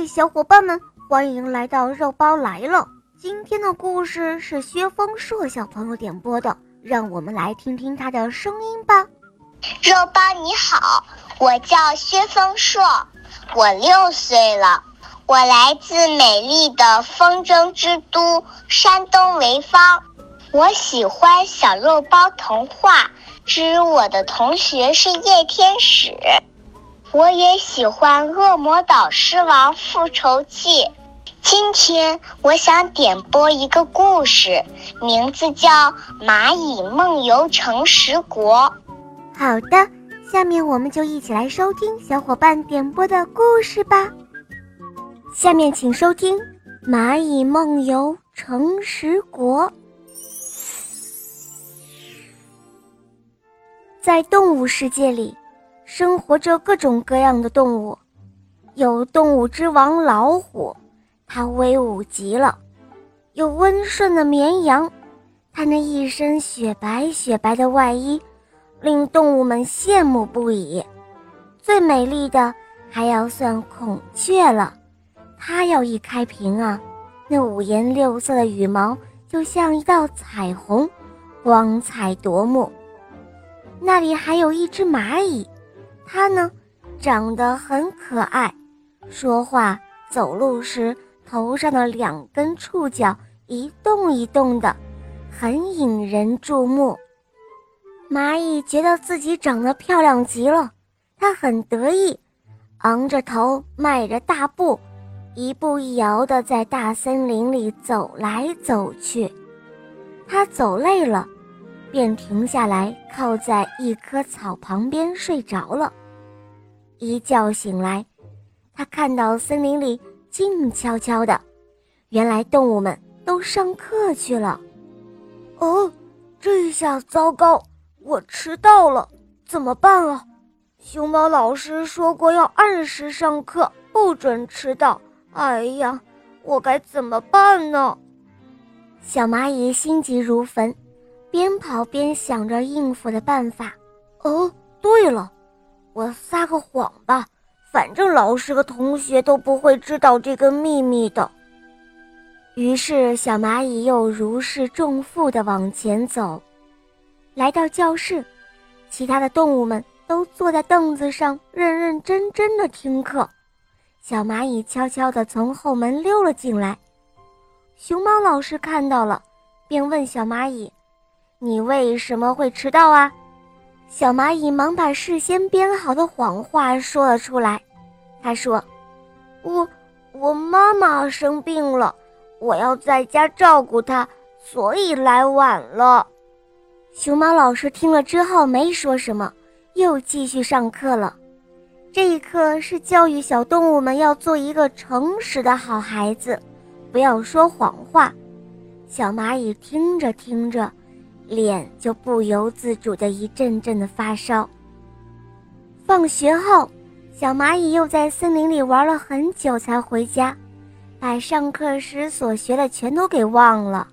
嗨，小伙伴们，欢迎来到肉包来了。今天的故事是薛峰硕小朋友点播的，让我们来听听他的声音吧。肉包你好，我叫薛峰硕，我六岁了，我来自美丽的风筝之都山东潍坊。我喜欢小肉包童话之我的同学是夜天使。我也喜欢《恶魔岛狮王复仇记》。今天我想点播一个故事，名字叫《蚂蚁梦游诚实国》。好的，下面我们就一起来收听小伙伴点播的故事吧。下面请收听《蚂蚁梦游诚实国》。在动物世界里。生活着各种各样的动物，有动物之王老虎，它威武极了；有温顺的绵羊，它那一身雪白雪白的外衣，令动物们羡慕不已。最美丽的还要算孔雀了，它要一开屏啊，那五颜六色的羽毛就像一道彩虹，光彩夺目。那里还有一只蚂蚁。它呢，长得很可爱，说话、走路时头上的两根触角一动一动的，很引人注目。蚂蚁觉得自己长得漂亮极了，它很得意，昂着头，迈着大步，一步一摇地在大森林里走来走去。它走累了，便停下来，靠在一棵草旁边睡着了。一觉醒来，他看到森林里静悄悄的，原来动物们都上课去了。哦，这下糟糕，我迟到了，怎么办啊？熊猫老师说过要按时上课，不准迟到。哎呀，我该怎么办呢？小蚂蚁心急如焚，边跑边想着应付的办法。哦，对了。我撒个谎吧，反正老师和同学都不会知道这个秘密的。于是，小蚂蚁又如释重负地往前走，来到教室，其他的动物们都坐在凳子上，认认真真的听课。小蚂蚁悄悄地从后门溜了进来，熊猫老师看到了，便问小蚂蚁：“你为什么会迟到啊？”小蚂蚁忙把事先编好的谎话说了出来。他说：“我我妈妈生病了，我要在家照顾她，所以来晚了。”熊猫老师听了之后没说什么，又继续上课了。这一课是教育小动物们要做一个诚实的好孩子，不要说谎话。小蚂蚁听着听着。脸就不由自主的一阵阵的发烧。放学后，小蚂蚁又在森林里玩了很久才回家，把上课时所学的全都给忘了。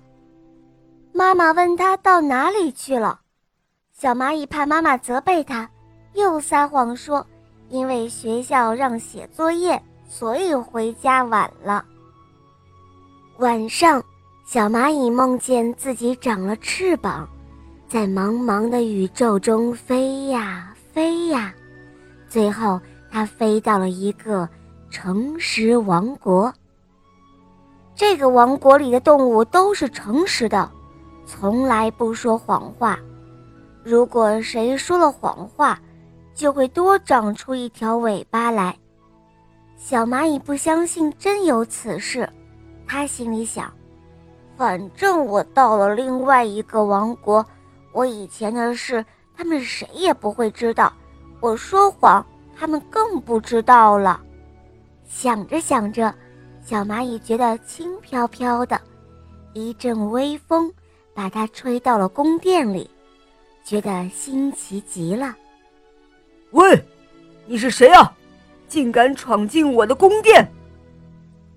妈妈问他到哪里去了，小蚂蚁怕妈妈责备他，又撒谎说因为学校让写作业，所以回家晚了。晚上。小蚂蚁梦见自己长了翅膀，在茫茫的宇宙中飞呀飞呀，最后它飞到了一个诚实王国。这个王国里的动物都是诚实的，从来不说谎话。如果谁说了谎话，就会多长出一条尾巴来。小蚂蚁不相信真有此事，他心里想。反正我到了另外一个王国，我以前的事他们谁也不会知道。我说谎，他们更不知道了。想着想着，小蚂蚁觉得轻飘飘的，一阵微风把它吹到了宫殿里，觉得新奇极了。喂，你是谁啊？竟敢闯进我的宫殿！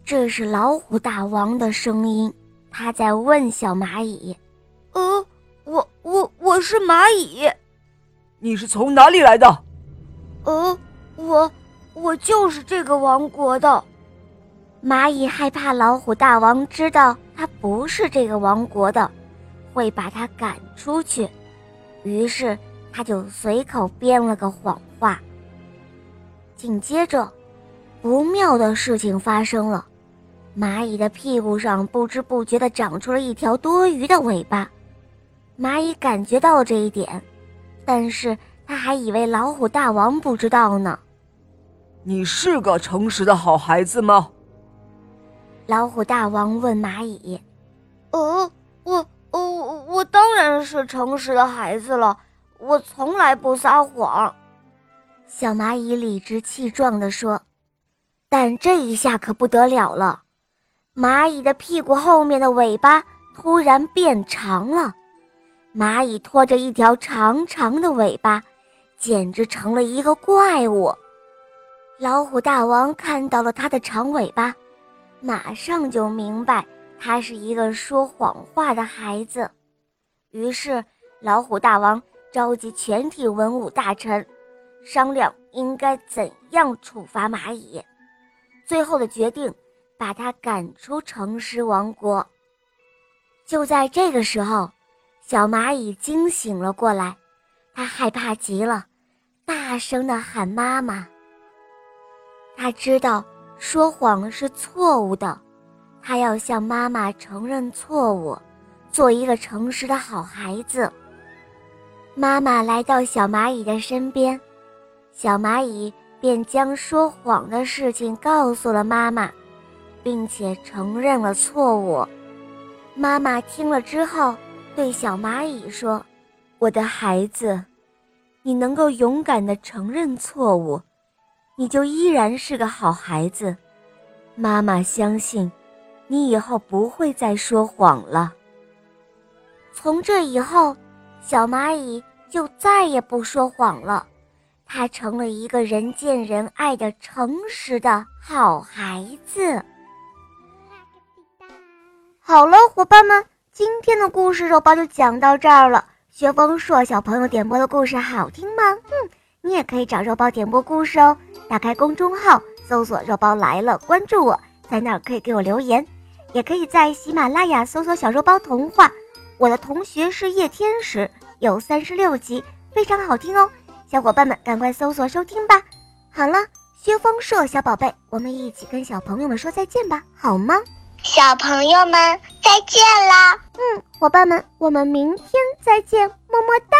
这是老虎大王的声音。他在问小蚂蚁：“呃，我我我是蚂蚁，你是从哪里来的？”“呃，我我就是这个王国的。”蚂蚁害怕老虎大王知道它不是这个王国的，会把它赶出去，于是他就随口编了个谎话。紧接着，不妙的事情发生了，蚂蚁的屁股上不知不觉地长出了一条多余的尾巴。蚂蚁感觉到了这一点，但是他还以为老虎大王不知道呢。你是个诚实的好孩子吗？老虎大王问蚂蚁：“哦，我，我，我当然是诚实的孩子了，我从来不撒谎。”小蚂蚁理直气壮地说。但这一下可不得了了，蚂蚁的屁股后面的尾巴突然变长了，蚂蚁拖着一条长长的尾巴，简直成了一个怪物。老虎大王看到了它的长尾巴。马上就明白他是一个说谎话的孩子，于是老虎大王召集全体文武大臣，商量应该怎样处罚蚂蚁。最后的决定，把他赶出城市王国。就在这个时候，小蚂蚁惊醒了过来，它害怕极了，大声的喊妈妈。他知道。说谎是错误的，他要向妈妈承认错误，做一个诚实的好孩子。妈妈来到小蚂蚁的身边，小蚂蚁便将说谎的事情告诉了妈妈，并且承认了错误。妈妈听了之后，对小蚂蚁说：“我的孩子，你能够勇敢地承认错误。”你就依然是个好孩子，妈妈相信，你以后不会再说谎了。从这以后，小蚂蚁就再也不说谎了，它成了一个人见人爱的诚实的好孩子。好了，伙伴们，今天的故事肉包就讲到这儿了。薛峰硕小朋友点播的故事好听吗？嗯，你也可以找肉包点播故事哦。打开公众号，搜索“肉包来了”，关注我，在那儿可以给我留言，也可以在喜马拉雅搜索“小肉包童话”。我的同学是夜天使，有三十六集，非常好听哦，小伙伴们赶快搜索收听吧。好了，薛峰硕小宝贝，我们一起跟小朋友们说再见吧，好吗？小朋友们再见啦！嗯，伙伴们，我们明天再见，么么哒。